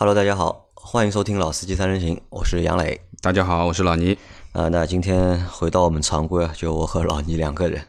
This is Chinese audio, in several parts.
Hello，大家好，欢迎收听《老司机三人行》，我是杨磊。大家好，我是老倪。啊，那今天回到我们常规啊，就我和老倪两个人。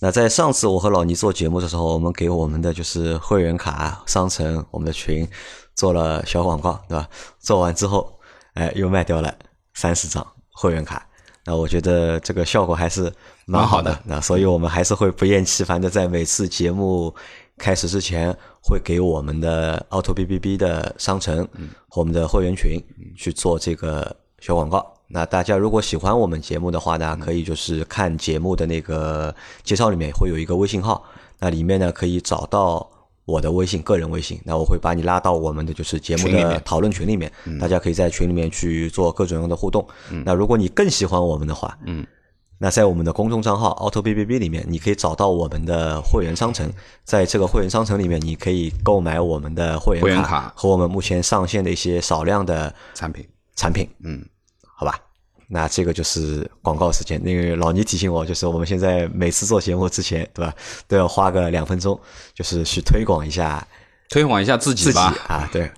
那在上次我和老倪做节目的时候，我们给我们的就是会员卡商城、我们的群做了小广告，对吧？做完之后，哎，又卖掉了三十张会员卡。那我觉得这个效果还是蛮好的。那所以我们还是会不厌其烦的在每次节目开始之前，会给我们的 Auto B B B 的商城和我们的会员群去做这个小广告。那大家如果喜欢我们节目的话呢，可以就是看节目的那个介绍里面会有一个微信号，那里面呢可以找到我的微信个人微信，那我会把你拉到我们的就是节目的讨论群里面，大家可以在群里面去做各种各样的互动。那如果你更喜欢我们的话，嗯，那在我们的公众账号 Auto B B B 里面，你可以找到我们的会员商城，在这个会员商城里面，你可以购买我们的会员卡和我们目前上线的一些少量的产品，产品。嗯，好吧，那这个就是广告时间。那个老倪提醒我，就是我们现在每次做节目之前，对吧，都要花个两分钟，就是去推广一下推广一下自己自己吧。啊，对。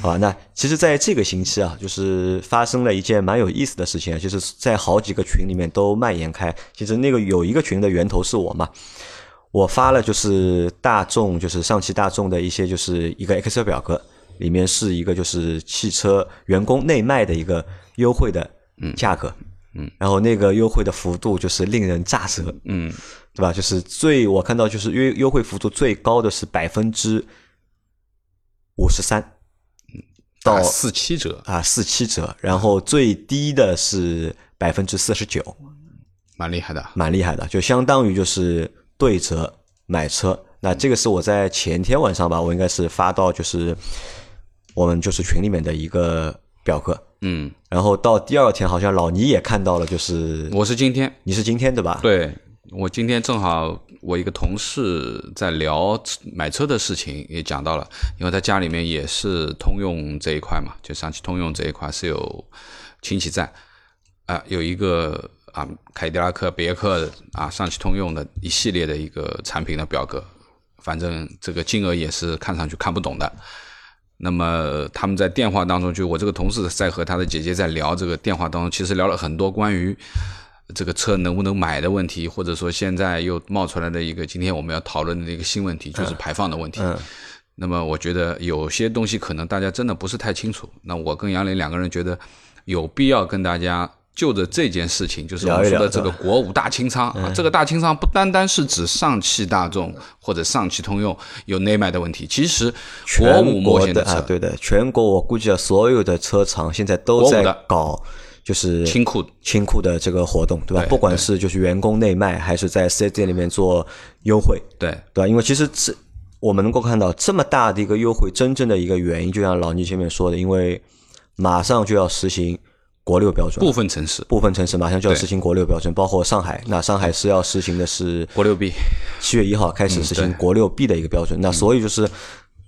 好吧，那其实，在这个星期啊，就是发生了一件蛮有意思的事情啊，就是在好几个群里面都蔓延开。其实那个有一个群的源头是我嘛，我发了就是大众，就是上汽大众的一些就是一个 Excel 表格，里面是一个就是汽车员工内卖的一个优惠的价格，嗯，然后那个优惠的幅度就是令人咋舌，嗯，对吧？就是最我看到就是优优惠幅度最高的是百分之五十三，到四七折，啊四七折，然后最低的是百分之四十九，蛮厉害的。蛮厉害的，就相当于就是对折买车。那这个是我在前天晚上吧，我应该是发到就是我们就是群里面的一个表格，嗯，然后到第二天好像老倪也看到了，就是我是今天，你是今天对吧？对我今天正好我一个同事在聊买车的事情，也讲到了，因为他家里面也是通用这一块嘛，就上汽通用这一块是有亲戚在，啊、有一个啊凯迪拉克、别克啊上汽通用的一系列的一个产品的表格，反正这个金额也是看上去看不懂的。那么他们在电话当中，就我这个同事在和他的姐姐在聊这个电话当中，其实聊了很多关于这个车能不能买的问题，或者说现在又冒出来的一个今天我们要讨论的一个新问题，就是排放的问题。嗯那么我觉得有些东西可能大家真的不是太清楚。那我跟杨磊两个人觉得有必要跟大家就着这件事情，就是我们说的这个国五大清仓啊，这个大清仓不单单是指上汽大众或者上汽通用有内卖的问题，其实国五模国的车、对的，全国我估计啊，所有的车厂现在都在搞就是清库清库的这个活动，对吧？对不管是就是员工内卖，还是在四 S 店里面做优惠，对。对吧？因为其实这我们能够看到这么大的一个优惠，真正的一个原因，就像老倪前面说的，因为马上就要实行国六标准，部分城市。部分城市马上就要实行国六标准，包括上海。那上海是要实行的是国六 B 七月一号开始实行国六 B 的一个标准。那所以就是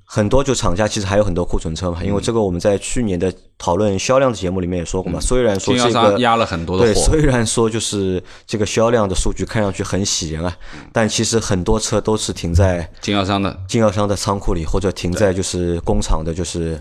很多就厂家其实还有很多库存车嘛，因为这个我们在去年的讨论销量的节目里面也说过嘛。虽然说经销这个商压了很多的对，货，虽然说就是这个销量的数据看上去很喜人啊，但其实很多车都是停在经销商的经销商的仓库里，或者停在就是工厂的，就是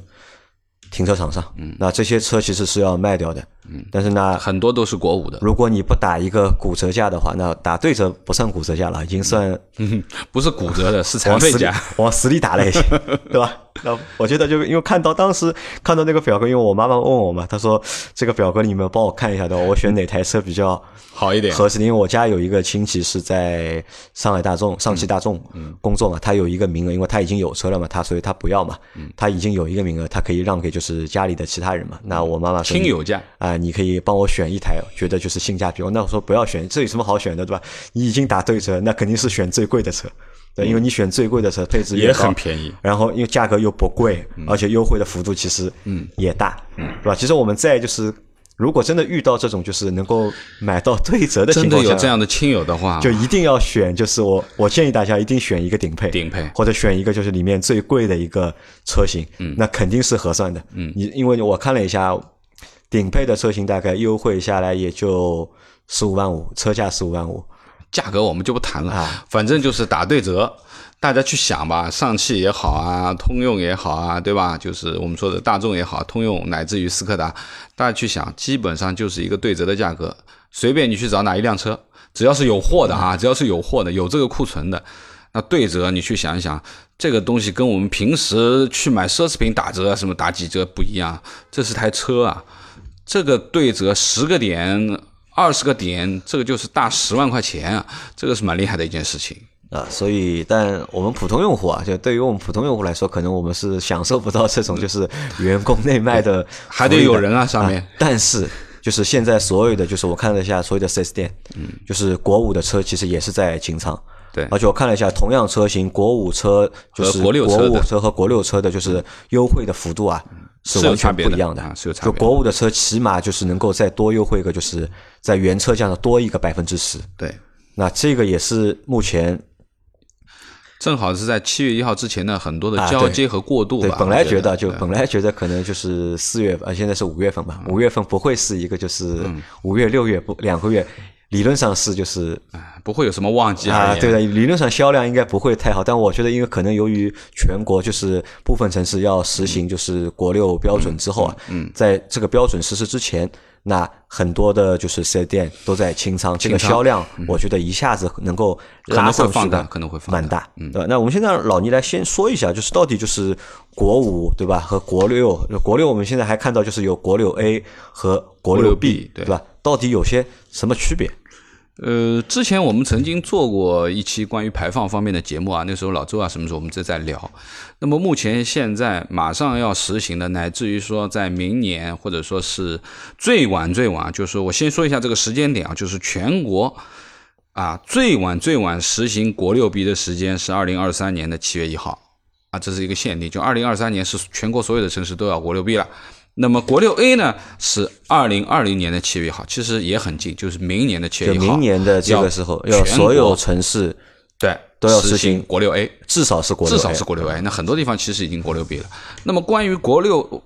停车场上。嗯，那这些车其实是要卖掉的。嗯，但是呢，很多都是国五的，如果你不打一个骨折价的话，那打对折不算骨折价了，已经算 不是骨折的，是残废价。往死里打了已经，对吧？那我觉得就因为看到当时看到那个表格，因为我妈妈问我嘛，她说这个表格你们帮我看一下的，我选哪台车比较好一点，合适？因为我家有一个亲戚是在上海大众、上汽大众工作嘛，他有一个名额，因为他已经有车了嘛，他所以他不要嘛，他已经有一个名额，他可以让给就是家里的其他人嘛。那我妈妈说亲友价啊、你可以帮我选一台，觉得就是性价比。那我说不要选，这有什么好选的，对吧？你已经打对折，那肯定是选最贵的车，对，因为你选最贵的车，配置越也很便宜。然后因为价格又不贵，而且优惠的幅度其实嗯也大，嗯，对吧？其实我们在就是如果真的遇到这种就是能够买到对折的情真的况下，有这样的亲友的话，就一定要选，就是我我建议大家一定选一个顶配，顶配或者选一个就是里面最贵的一个车型，嗯，那肯定是合算的，嗯，你因为我看了一下，顶配的车型大概优惠下来也就十五万五，车价十五万五，价格我们就不谈了，啊反正就是打对折。大家去想吧，上汽也好啊，通用也好啊，对吧？就是我们说的大众也好，通用乃至于斯柯达，大家去想，基本上就是一个对折的价格。随便你去找哪一辆车，只要是有货的啊，只要是有货的，有这个库存的，那对折你去想一想，这个东西跟我们平时去买奢侈品打折什么打几折不一样，这是台车啊，这个对折十个点、二十个点，这个就是大十万块钱啊，这个是蛮厉害的一件事情。啊，所以，但我们普通用户啊，就对于我们普通用户来说，可能我们是享受不到这种 就是员工内卖的，还得有人啊上面。但是，就是现在所有的，就是我看了一下所有的四 S 店，嗯，就是国五的车其实也是在清仓。对，而且我看了一下，同样车型，国五车就是国六车和国六车的，就是优惠的幅度啊，是完全不一样的。是有差别。就国五的车起码就是能够再多优惠个，就是在原车价上多一个百分之十。对，那这个也是目前。正好是在七月一号之前呢很多的交接和过渡吧。本来觉得就本来觉得可能就是四月份，现在是五月份吧。五月份不会是一个就是五月六月不两个月，理论上是就是不会有什么旺季啊。对的，理论上销量应该不会太好，但我觉得因为可能由于全国就是部分城市要实行就是国六标准之后啊，在这个标准实施之前。那很多的就是四 S 店都在清仓，这个销量我觉得一下子能够拉上去的可能会蛮大，对吧？那我们现在老倪来先说一下，就是到底就是国五对吧和国六，国六我们现在还看到就是有国六 A 和国六 B 对吧？到底有些什么区别？呃，之前我们曾经做过一期关于排放方面的节目啊，那时候老周啊什么时候我们这在聊。那么目前现在马上要实行的，乃至于说在明年或者说是最晚最晚，就是我先说一下这个时间点啊，就是全国啊最晚最晚实行国六 B 的时间是二零二三年的七月一号啊，这是一个限定，就二零二三年是全国所有的城市都要国六 B 了。那么国六 A 呢是二零二零年的七月一号，其实也很近，就是明年的七月一号。明年的这个时候，要所有城市对都要实行国六 A，至少是国至少是国六 A。那很多地方其实已经国六 B 了。那么关于国六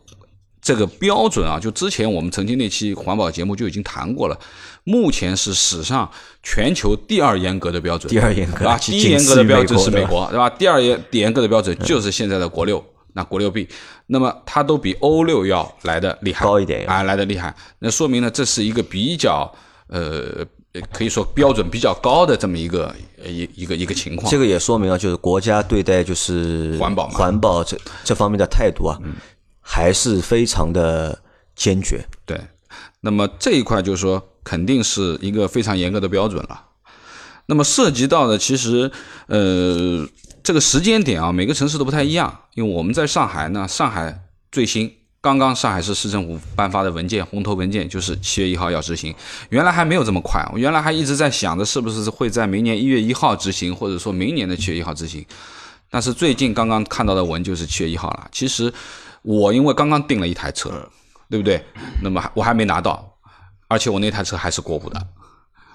这个标准啊，就之前我们曾经那期环保节目就已经谈过了。目前是史上全球第二严格的标准，第二严格啊，第一严格的标准是美国，对吧？第二严严格的标准就是现在的国六。那国六 B，那么它都比欧六要来的厉害高一点啊，来的厉害。那说明呢，这是一个比较呃，可以说标准比较高的这么一个一一个一个情况。这个也说明啊，就是国家对待就是环保环保这这方面的态度啊，还是非常的坚决。对，那么这一块就是说，肯定是一个非常严格的标准了。那么涉及到的其实呃。这个时间点啊，每个城市都不太一样。因为我们在上海呢，上海最新刚刚上海市市政府颁发的文件，红头文件就是七月一号要执行。原来还没有这么快，我原来还一直在想着是不是会在明年一月一号执行，或者说明年的七月一号执行。但是最近刚刚看到的文就是七月一号了。其实我因为刚刚订了一台车，对不对？那么我还没拿到，而且我那台车还是国五的。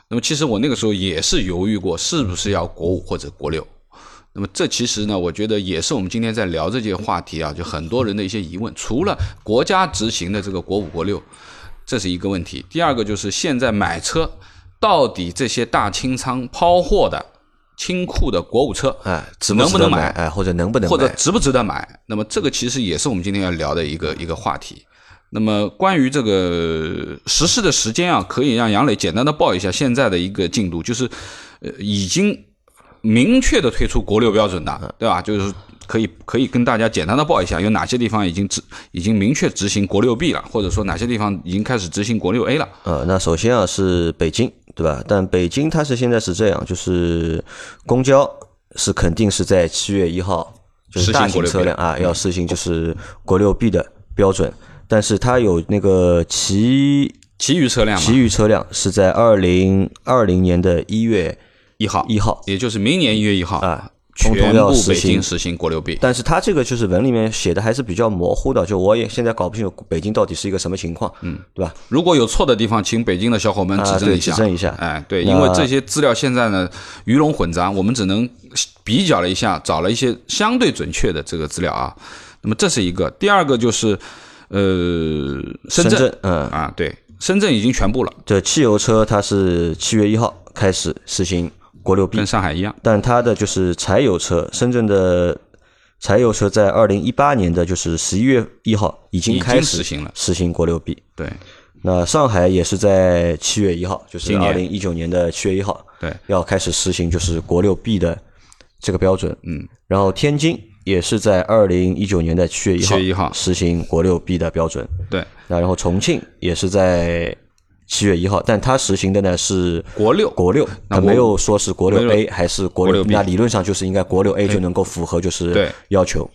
那么其实我那个时候也是犹豫过，是不是要国五或者国六。那么这其实呢，我觉得也是我们今天在聊这些话题啊，就很多人的一些疑问。除了国家执行的这个国五、国六，这是一个问题。第二个就是现在买车，到底这些大清仓抛货的清库的国五车，哎，能不能买？哎，或者能不能？或者值不值得买？那么这个其实也是我们今天要聊的一个一个话题。那么关于这个实施的时间啊，可以让杨磊简单的报一下现在的一个进度，就是呃已经。明确的推出国六标准的，对吧？就是可以可以跟大家简单的报一下，有哪些地方已经执已经明确执行国六 B 了，或者说哪些地方已经开始执行国六 A 了。呃，那首先啊是北京，对吧？但北京它是现在是这样，就是公交是肯定是在七月一号，就是大型车辆啊要实行就是国六 B 的标准，但是它有那个其其余车辆，其余车辆是在二零二零年的一月。一号，一号，也就是明年一月一号啊，全部北京实行国六 B。但是它这个就是文里面写的还是比较模糊的，就我也现在搞不清楚北京到底是一个什么情况，嗯，对吧？如果有错的地方，请北京的小伙伴指正一下，指正一下。哎，对，因为这些资料现在呢鱼龙混杂，我们只能比较了一下，找了一些相对准确的这个资料啊。那么这是一个，第二个就是呃，深圳，嗯啊，对，深圳已经全部了。这汽油车它是七月一号开始实行。国六 B，跟上海一样。但它的就是柴油车，深圳的柴油车在二零一八年的就是十一月一号已经开始实行了，实行国六 B。对，那上海也是在七月一号，就是二零一九年的七月一号，对，要开始实行就是国六 B 的这个标准。嗯，然后天津也是在二零一九年的七月一7月1号实行国六 B 的标准。对，那然后重庆也是在七月一号，但它实行的呢是国六。国六，它没有说是国六 A 还是国国六 B 那理论上就是应该国六 A 就能够符合就是对。要求。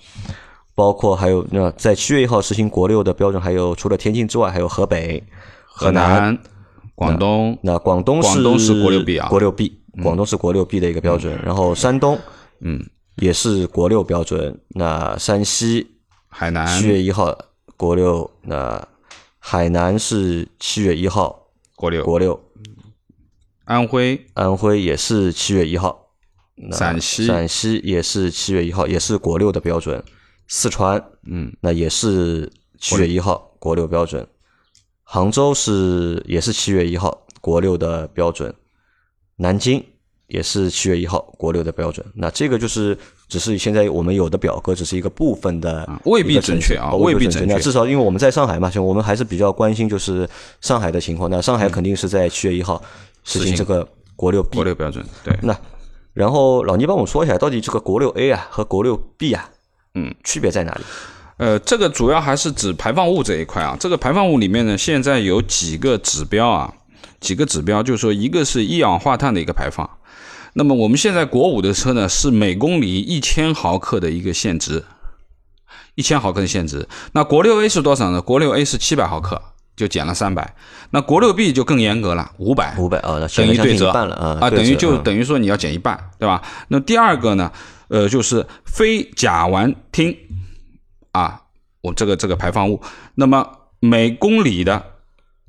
包括还有那在七月一号实行国六的标准，还有除了天津之外，还有河北、河南。南、广东，那广东广东是国六 B 啊国六 B，广东是国六 B 的一个标准。然后山东嗯，也是国六标准。那山西海南。七月一号国六，那海南是七月一号国六，国六，安徽、安徽也是七月一号。那陕西陕西也是七月一号，也是国六的标准。四川嗯，那也是七月一号国六标准。杭州是也是七月一号国六的标准。南京也是七月一号国六的标准。那这个就是只是现在我们有的表格，只是一个部分的啊未必准确啊哦未必准确那至少因为我们在上海嘛，就我们还是比较关心就是上海的情况。那上海肯定是在七月一号实实行行这个国六 B 国六标准，对，那然后老倪帮我说一下，到底这个国六 A 啊和国六 B 啊，嗯，区别在哪里？呃，这个主要还是指排放物这一块啊。这个排放物里面呢，现在有几个指标啊，几个指标，就是说一个是一氧化碳的一个排放。那么我们现在国五的车呢，是每公里一千毫克的一个限值，一千毫克的限值。那国六 A 是多少呢？国六 A 是七百毫克，就减了三百。那国六 B 就更严格了，五百。五百啊，那等于对折啊啊，等于就嗯等于说你要减一半，对吧？那第二个呢，呃，就是非甲烷烃啊，我这个这个排放物，那么每公里的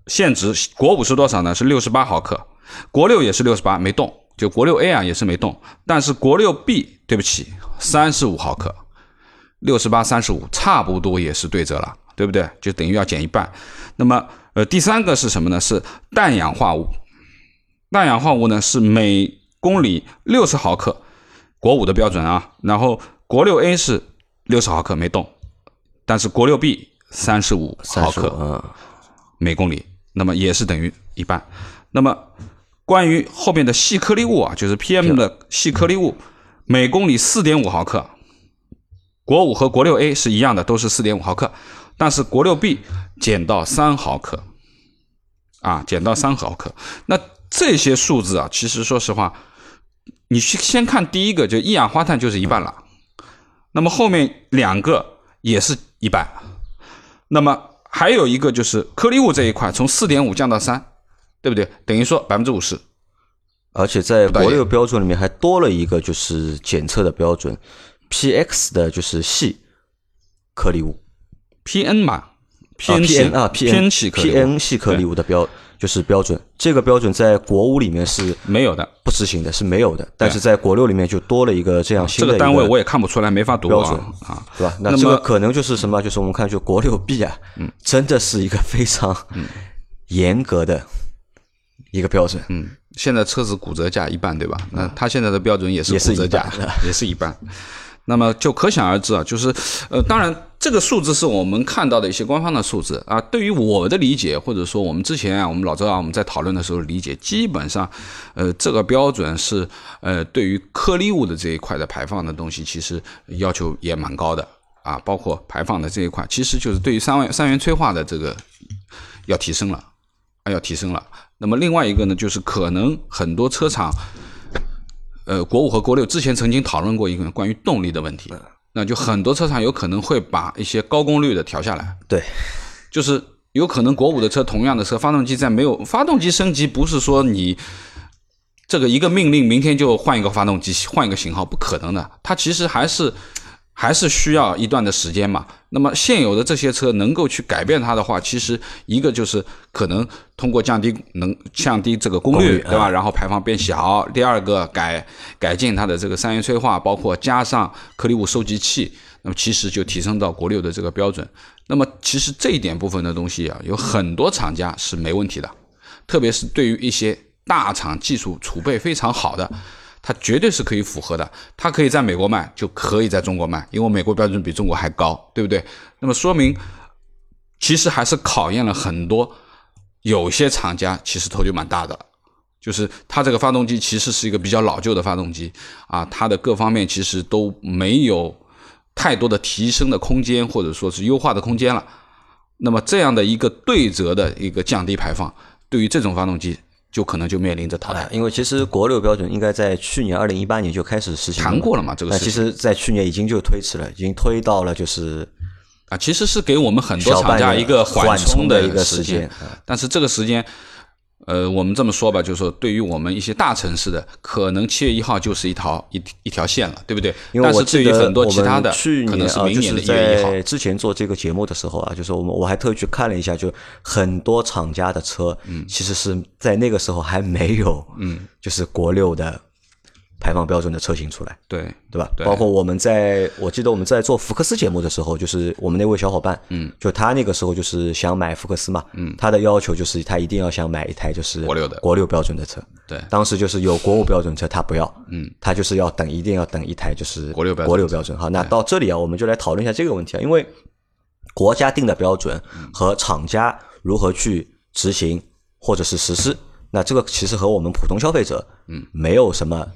限值，国五是多少呢？是六十八毫克，国六也是六十八，没动，就国六 A 啊也是没动，但是国六 B 对不起，三十五毫克，六十八三十五，差不多也是对折了，对不对？就等于要减一半。那么呃，第三个是什么呢？是氮氧化物。氮氧化物呢是每公里六十毫克，国五的标准啊。然后国六 A 是六十毫克没动，但是国六 B 三十五毫克啊，每公里，那么也是等于一半。那么关于后面的细颗粒物啊，就是 PM 的细颗粒物，每公里四点五毫克，国五和国六 A 是一样的，都是四点五毫克，但是国六 B 减到三毫克，啊，减到三毫克。那这些数字啊，其实说实话，你去先看第一个，就一氧化碳就是一半了，那么后面两个也是一半，那么还有一个就是颗粒物这一块，从四点五降到三，对不对？等于说百分之五十。而且在国六标准里面还多了一个就是检测的标准，PX 的就是细颗粒物 PN 嘛啊，PN 啊，PN 啊偏细颗粒物 PN 细颗粒物的标就是标准。这个标准在国五里面是没有的，不执行的，是没有的。但是在国六里面就多了一个这样新的一这个单位我也看不出来，没法读标准啊啊。对吧？那这个可能就是什么？就是我们看，就国六 B 啊，嗯真的是一个非常严格的一个标准。嗯，现在车子骨折价一半，对吧？那它现在的标准也是骨折价 也是一半。那么就可想而知啊，就是呃，当然这个数字是我们看到的一些官方的数字啊。对于我的理解，或者说我们之前啊，我们老周啊，我们在讨论的时候理解，基本上呃，这个标准是呃，对于颗粒物的这一块的排放的东西，其实要求也蛮高的啊，包括排放的这一块，其实就是对于三元三元催化的这个要提升了。啊，要提升了。那么另外一个呢，就是可能很多车厂，呃，国五和国六之前曾经讨论过一个关于动力的问题，那就很多车厂有可能会把一些高功率的调下来，对，就是有可能国五的车同样的车，发动机在没有发动机升级，不是说你这个一个命令明天就换一个发动机，换一个型号，不可能的，它其实还是。还是需要一段的时间嘛。那么现有的这些车能够去改变它的话，其实一个就是可能通过降低能降低这个功率，对吧？然后排放变小。第二个改改进它的这个三元催化，包括加上颗粒物收集器，那么其实就提升到国六的这个标准。那么其实这一点部分的东西啊，有很多厂家是没问题的，特别是对于一些大厂技术储备非常好的。它绝对是可以符合的。它可以在美国卖，就可以在中国卖，因为美国标准比中国还高，对不对？那么说明，其实还是考验了很多，有些厂家其实头就蛮大的了，就是它这个发动机其实是一个比较老旧的发动机啊，它的各方面其实都没有太多的提升的空间，或者说是优化的空间了。那么这样的一个对折的一个降低排放，对于这种发动机。就可能就面临着淘汰，因为其实国六标准应该在去年二零一八年就开始实行，谈过了嘛？这个那其实，在去年已经就推迟了，已经推到了就是啊，其实是给我们很多厂家一个缓冲的一个时间，但是这个时间。呃，我们这么说吧，就是说，对于我们一些大城市的，可能七月一号就是一条一一条线了，对不对？因为我对于很多其他的，去年啊，就是在之前做这个节目的时候啊，就是我们我还特意去看了一下，就很多厂家的车，嗯，其实是在那个时候还没有，嗯，就是国六的。排放标准的车型出来，对对吧？包括我们在，我记得我们在做福克斯节目的时候，就是我们那位小伙伴，嗯，就他那个时候就是想买福克斯嘛，嗯，他的要求就是他一定要想买一台就是国六的。国六标准的车，对，当时就是有国五标准车他不要，嗯，他就是要等，一定要等一台就是国六国六标准。好，那到这里啊，我们就来讨论一下这个问题啊，因为国家定的标准和厂家如何去执行或者是实施，那这个其实和我们普通消费者，嗯，没有什么。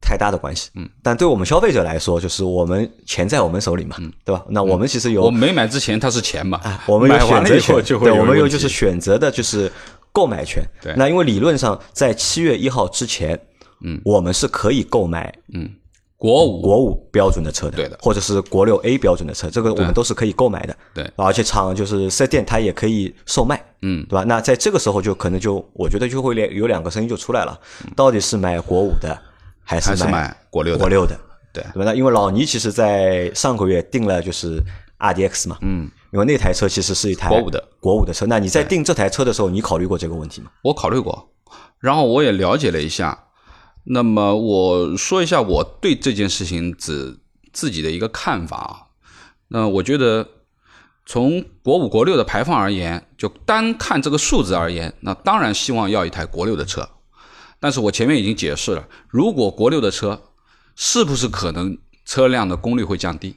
太大的关系，嗯，但对我们消费者来说，就是我们钱在我们手里嘛，对吧？那我们其实有，我没买之前它是钱嘛，啊我们有选择权，对，我们有就是选择的就是购买权。对，那因为理论上在七月一号之前，嗯，我们是可以购买，嗯，国五。国五标准的车的，对的，或者是国六 A 标准的车，这个我们都是可以购买的，对，而且厂就是四 S 店它也可以售卖，嗯，对吧？那在这个时候就可能就我觉得就会两有两个声音就出来了，到底是买国五的。还是买国六国六的，对对吧？那因为老倪其实，在上个月订了就是 R D X 嘛，嗯，因为那台车其实是一台国五的国五的车。那你在订这台车的时候，你考虑过这个问题吗？我考虑过，然后我也了解了一下。那么我说一下我对这件事情自自己的一个看法啊。那我觉得从国五国六的排放而言，就单看这个数字而言，那当然希望要一台国六的车。但是我前面已经解释了，如果国六的车是不是可能车辆的功率会降低？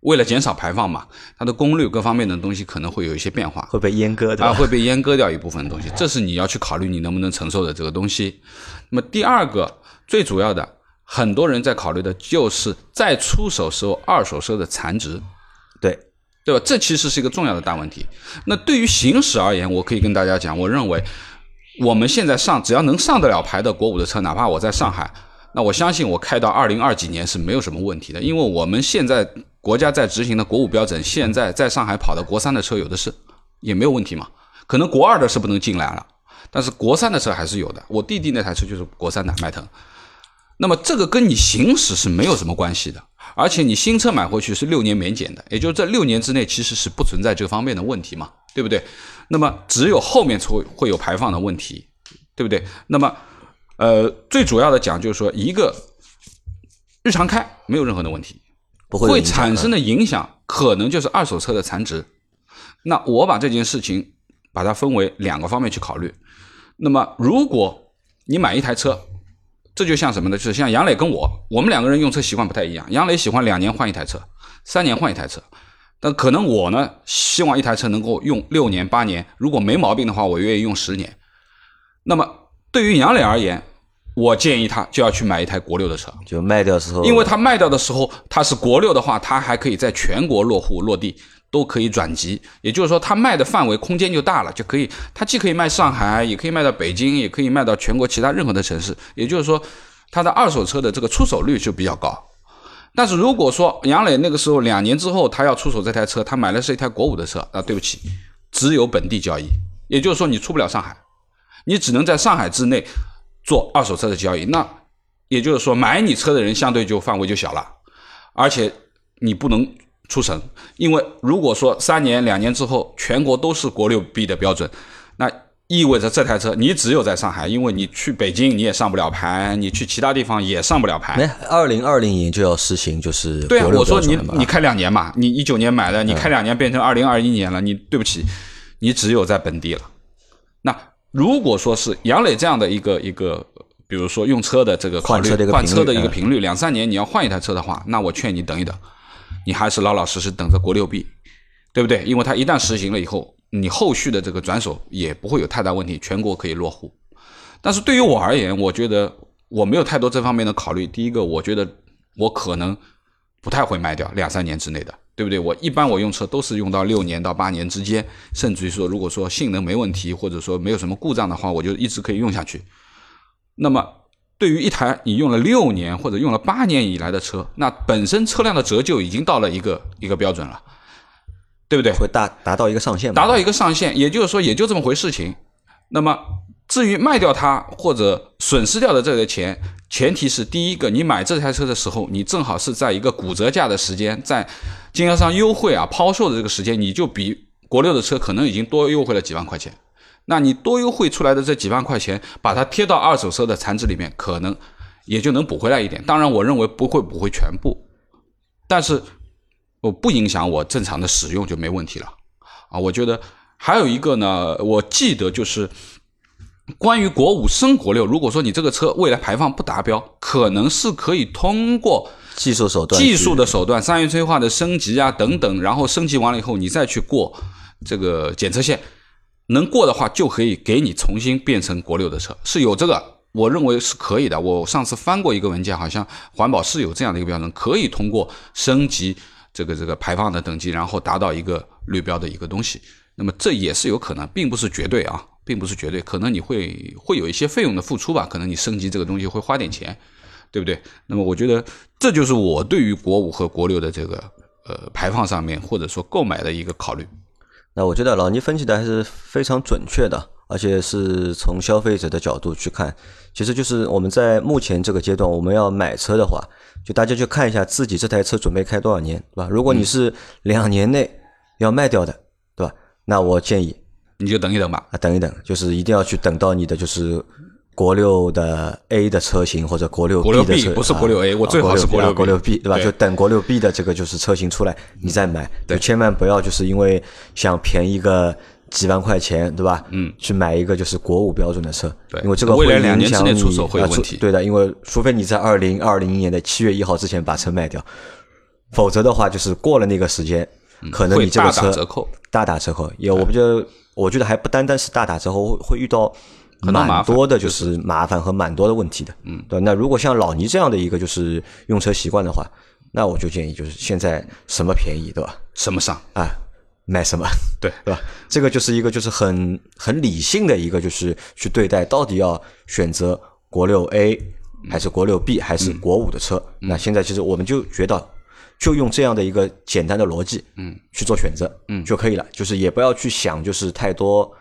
为了减少排放嘛，它的功率各方面的东西可能会有一些变化，会被阉割的啊，会被阉割掉一部分东西，这是你要去考虑你能不能承受的这个东西。那么第二个最主要的，很多人在考虑的就是在出手时候二手车的残值，对对吧？这其实是一个重要的大问题。那对于行驶而言，我可以跟大家讲，我认为。我们现在上只要能上得了牌的国五的车，哪怕我在上海，那我相信我开到二零二几年是没有什么问题的，因为我们现在国家在执行的国五标准，现在在上海跑的国三的车有的是，也没有问题嘛。可能国二的是不能进来了，但是国三的车还是有的。我弟弟那台车就是国三的迈腾，那么这个跟你行驶是没有什么关系的，而且你新车买回去是六年免检的，也就是这六年之内其实是不存在这方面的问题嘛，对不对？那么只有后面才会会有排放的问题，对不对？那么，呃，最主要的讲就是说，一个日常开没有任何的问题，不会产生的影响可能就是二手车的残值。那我把这件事情把它分为两个方面去考虑。那么，如果你买一台车，这就像什么呢？就是像杨磊跟我，我们两个人用车习惯不太一样。杨磊喜欢两年换一台车，三年换一台车。那可能我呢，希望一台车能够用六年八年，如果没毛病的话，我愿意用十年。那么对于杨磊而言，我建议他就要去买一台国六的车，就卖掉之后，因为他卖掉的时候他是国六的话，他还可以在全国落户落地，都可以转籍，也就是说他卖的范围空间就大了，就可以，他既可以卖上海，也可以卖到北京，也可以卖到全国其他任何的城市，也就是说他的二手车的这个出手率就比较高。但是如果说杨磊那个时候两年之后他要出手这台车，他买的是一台国五的车，那对不起，只有本地交易，也就是说你出不了上海，你只能在上海之内做二手车的交易。那也就是说买你车的人相对就范围就小了，而且你不能出省，因为如果说三年两年之后全国都是国六 B 的标准，意味着这台车你只有在上海，因为你去北京你也上不了牌，你去其他地方也上不了牌。那二零二零年就要实行，就是对啊，我说你你开两年嘛，你一九年买的，你开两年变成二零二一年了，你对不起，你只有在本地了。那如果说是杨磊这样的一个一个比如说用车的这个考虑换车的一个换车的一个频率，两三年你要换一台车的话，那我劝你等一等，你还是老老实实等着国六 B，对不对？因为它一旦实行了以后，你后续的这个转手也不会有太大问题，全国可以落户。但是对于我而言，我觉得我没有太多这方面的考虑。第一个，我觉得我可能不太会卖掉两三年之内的，对不对？我一般我用车都是用到六年到八年之间，甚至于说，如果说性能没问题，或者说没有什么故障的话，我就一直可以用下去。那么，对于一台你用了六年或者用了八年以来的车，那本身车辆的折旧已经到了一个一个标准了，对不对？会达达到一个上限，达到一个上限，也就是说，也就这么回事情。那么，至于卖掉它或者损失掉的这个钱，前提是第一个，你买这台车的时候，你正好是在一个骨折价的时间，在经销商优惠啊抛售的这个时间，你就比国六的车可能已经多优惠了几万块钱。那你多优惠出来的这几万块钱，把它贴到二手车的残值里面，可能也就能补回来一点。当然，我认为不会补回全部，但是我不影响我正常的使用就没问题了啊。我觉得还有一个呢，我记得就是关于国五升国六，如果说你这个车未来排放不达标，可能是可以通过技术手段技术的手段、商业催化的升级啊等等，然后升级完了以后，你再去过这个检测线，能过的话就可以给你重新变成国六的车，是有这个，我认为是可以的。我上次翻过一个文件，好像环保是有这样的一个标准，可以通过升级这个这个排放的等级，然后达到一个绿标的一个东西。那么这也是有可能，并不是绝对啊，并不是绝对，可能你会会有一些费用的付出吧，可能你升级这个东西会花点钱。对不对？那么我觉得这就是我对于国五和国六的这个呃排放上面或者说购买的一个考虑。那我觉得老倪分析的还是非常准确的，而且是从消费者的角度去看。其实就是我们在目前这个阶段，我们要买车的话，就大家去看一下自己这台车准备开多少年，对吧？如果你是两年内要卖掉的，对吧？那我建议你就等一等吧。啊，等一等，就是一定要去等到你的就是国六的 A 的车型或者国六国六 B 的车，不是国六 A，啊我最好是国国六 B 国六 B 对吧？就等国六 B 的这个就是车型出来，你再买，就千万不要就是因为想便宜个几万块钱，对吧？嗯，去买一个就是国五标准的车，对。因为这个会影响你出手会有啊出问题。对的，因为除非你在二零二零年的七月一号之前把车卖掉，否则的话就是过了那个时间，可能你这个车打折扣。大打折扣，也我不觉得，我觉得还不单单是大打折扣，会会遇到蛮多的就是麻烦和蛮多的问题的。嗯，对。那如果像老倪这样的一个就是用车习惯的话，那我就建议就是现在什么便宜，对吧？什么上？啊，买什么，对对吧？这个就是一个就是很很理性的一个就是去对待，到底要选择国六 A 还是国六 B 还是国五的车？那现在其实我们就觉得。就用这样的一个简单的逻辑，嗯，去做选择，嗯，就可以了。就是也不要去想，就是太多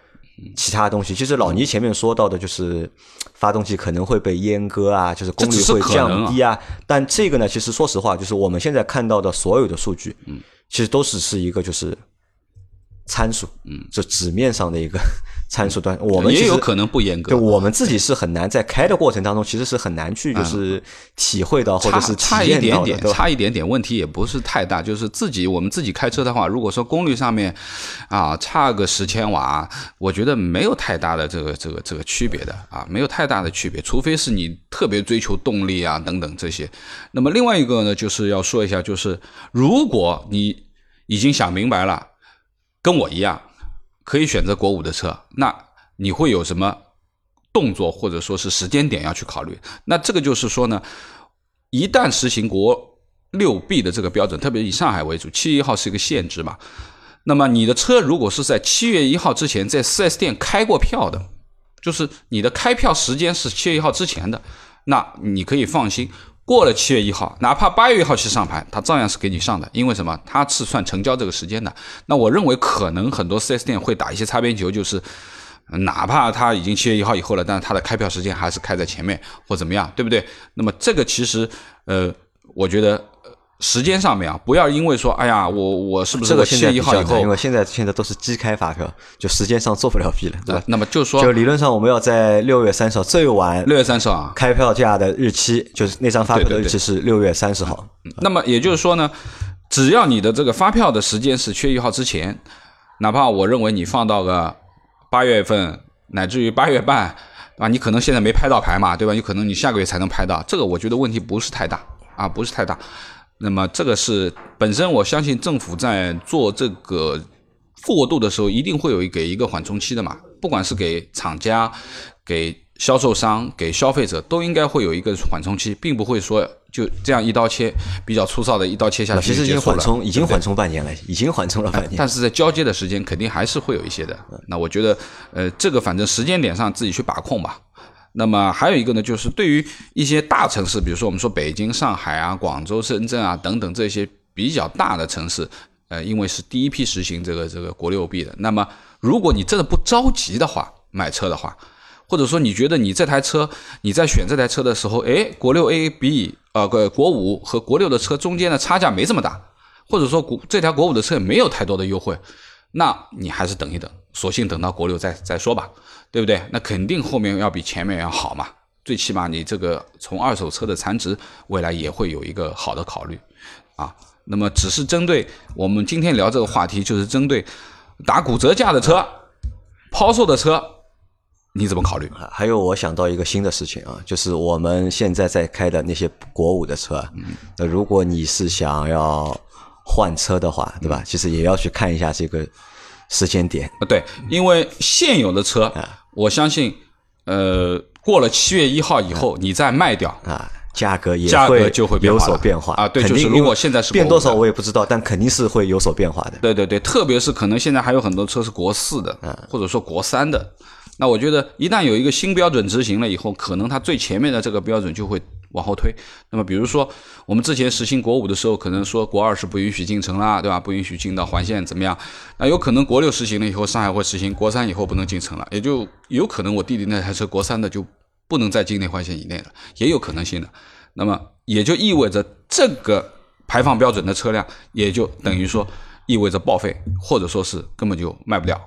其他东西。其实老倪前面说到的，就是发动机可能会被阉割啊，就是功率会降低啊。但这个呢，其实说实话，就是我们现在看到的所有的数据，嗯，其实都只是一个就是参数，嗯，就纸面上的一个参数端。我们也有可能不严对格，我们自己是很难在开的过程当中，其实是很难去就是体会到或者是差一点点，差一点点，问题也不是太大。就是自己我们自己开车的话，如果说功率上面啊差个十千瓦，我觉得没有太大的这个这个这个区别的啊，没有太大的区别，除非是你特别追求动力啊等等这些。那么另外一个呢，就是要说一下，就是如果你已经想明白了，跟我一样可以选择国五的车，那你会有什么动作或者说是时间点要去考虑？那这个就是说呢，一旦实行国六 B 的这个标准，特别以上海为主，七月一号是一个限制嘛。那么你的车如果是在七月一号之前在 4S 店开过票的，就是你的开票时间是七月一号之前的，那你可以放心。过了七月一号，哪怕八月一号去上牌，他照样是给你上的，因为什么？他是算成交这个时间的。那我认为可能很多 4S 店会打一些擦边球，就是哪怕他已经七月一号以后了，但是他的开票时间还是开在前面或怎么样，对不对？那么这个其实呃，我觉得时间上面啊，不要因为说，哎呀，我我是不是七这个现在比月一号以后较因为现在现在都是机开发票，就时间上做不了弊了，对吧？那么就是说就理论上我们要在六月三十号最晚六月三十号啊，开票价的日期，就是那张发票的日期是六月三十号。那么也就是说呢，只要你的这个发票的时间是七月一号之前，哪怕我认为你放到个八月份乃至于八月半，啊，你可能现在没拍到牌嘛，对吧？有可能你下个月才能拍到，这个我觉得问题不是太大啊，不是太大。那么这个是本身我相信政府在做这个过渡的时候，一定会有一给一个缓冲期的嘛，不管是给厂家、给销售商、给消费者，都应该会有一个缓冲期，并不会说就这样一刀切，比较粗糙的一刀切下去。其实已经缓冲，已经缓冲半年了，已经缓冲了半年。但是在交接的时间肯定还是会有一些的。那我觉得，呃，这个反正时间点上自己去把控吧。那么还有一个呢，就是对于一些大城市，比如说我们说北京、上海啊、广州、深圳啊等等这些比较大的城市，呃，因为是第一批实行这个这个国六 B 的，那么如果你真的不着急的话，买车的话，或者说你觉得你这台车你在选这台车的时候，哎，国六 A 比呃国国五和国六的车中间的差价没这么大，或者说国这条国五的车也没有太多的优惠，那你还是等一等，索性等到国六再再说吧。对不对？那肯定后面要比前面要好嘛。最起码你这个从二手车的残值，未来也会有一个好的考虑啊。那么只是针对我们今天聊这个话题，就是针对打骨折价的车、抛售的车，你怎么考虑？还有我想到一个新的事情啊，就是我们现在在开的那些国五的车，那如果你是想要换车的话，对吧？其实也要去看一下这个时间点啊。对，因为现有的车。我相信，呃，过了七月一号以后，你再卖掉啊，价格也价格就会有所变化啊。对，就是如果现在是变多少我也不知道，但肯定是会有所变化的。对对对，特别是可能现在还有很多车是国四的，或者说国三的。那我觉得，一旦有一个新标准执行了以后，可能它最前面的这个标准就会往后推。那么，比如说我们之前实行国五的时候，可能说国二是不允许进城啦，对吧？不允许进到环线怎么样？那有可能国六实行了以后，上海会实行国三以后不能进城了，也就有可能我弟弟那台车国三的就不能在境内环线以内了，也有可能性的。那么也就意味着这个排放标准的车辆，也就等于说意味着报废，或者说是根本就卖不了。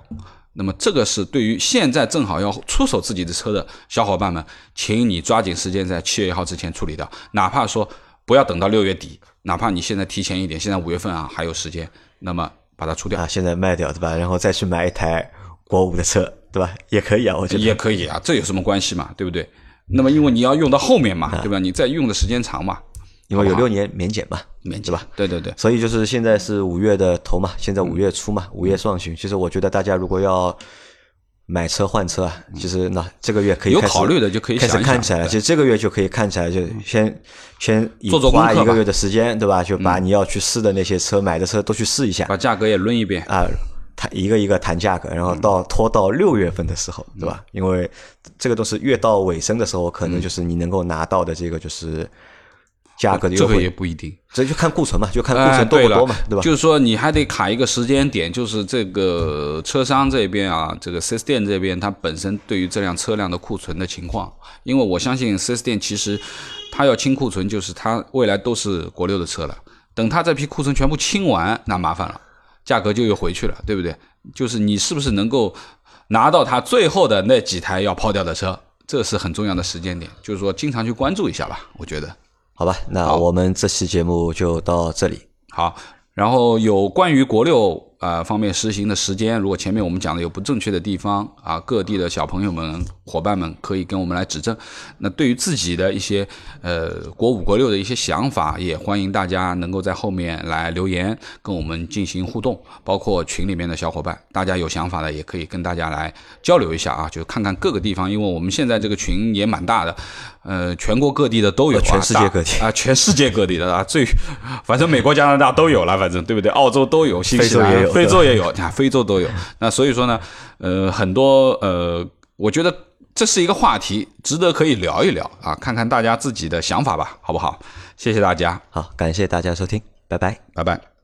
那么这个是对于现在正好要出手自己的车的小伙伴们，请你抓紧时间在七月一号之前处理掉，哪怕说不要等到六月底，哪怕你现在提前一点，现在五月份啊还有时间，那么把它出掉啊，现在卖掉对吧？然后再去买一台国五的车对吧？也可以啊，我觉得也可以啊，这有什么关系嘛？对不对？那么因为你要用到后面嘛，对吧？你再用的时间长嘛。因为有六年免检嘛，免对吧？对对对，所以就是现在是五月的头嘛，现在五月初嘛，五月上旬。其实我觉得大家如果要买车换车啊，其实那这个月可以有考虑的就可以开始看起来了。其实这个月就可以看起来，就先先做做花一个月的时间，对吧？就把你要去试的那些车、买的车都去试一下，把价格也论一遍啊，谈一个一个谈价格，然后到拖到六月份的时候，对吧？因为这个都是越到尾声的时候，可能就是你能够拿到的这个就是。价格的这个也不一定，这就看库存嘛，就看库存多不多嘛，对吧？就是说你还得卡一个时间点，就是这个车商这边啊，这个四 S 店这边，它本身对于这辆车辆的库存的情况，因为我相信四 S 店其实它要清库存，就是它未来都是国六的车了。等它这批库存全部清完，那麻烦了，价格就又回去了，对不对？就是你是不是能够拿到它最后的那几台要抛掉的车，这是很重要的时间点，就是说经常去关注一下吧，我觉得。好吧，那我们这期节目就到这里。好，然后有关于国六啊方面实行的时间，如果前面我们讲的有不正确的地方啊，各地的小朋友们、伙伴们可以跟我们来指正。那对于自己的一些呃国五、国六的一些想法，也欢迎大家能够在后面来留言跟我们进行互动，包括群里面的小伙伴，大家有想法的也可以跟大家来交流一下啊，就看看各个地方，因为我们现在这个群也蛮大的。呃，全国各地的都有，全世界各地啊，全世界各地的啊，最反正美国、加拿大都有了，反正对不对？澳洲都有，新西兰、非洲也有，你看非洲都有。那所以说呢，呃，很多呃，我觉得这是一个话题，值得可以聊一聊啊，看看大家自己的想法吧，好不好？谢谢大家，好，感谢大家收听，拜拜，拜拜。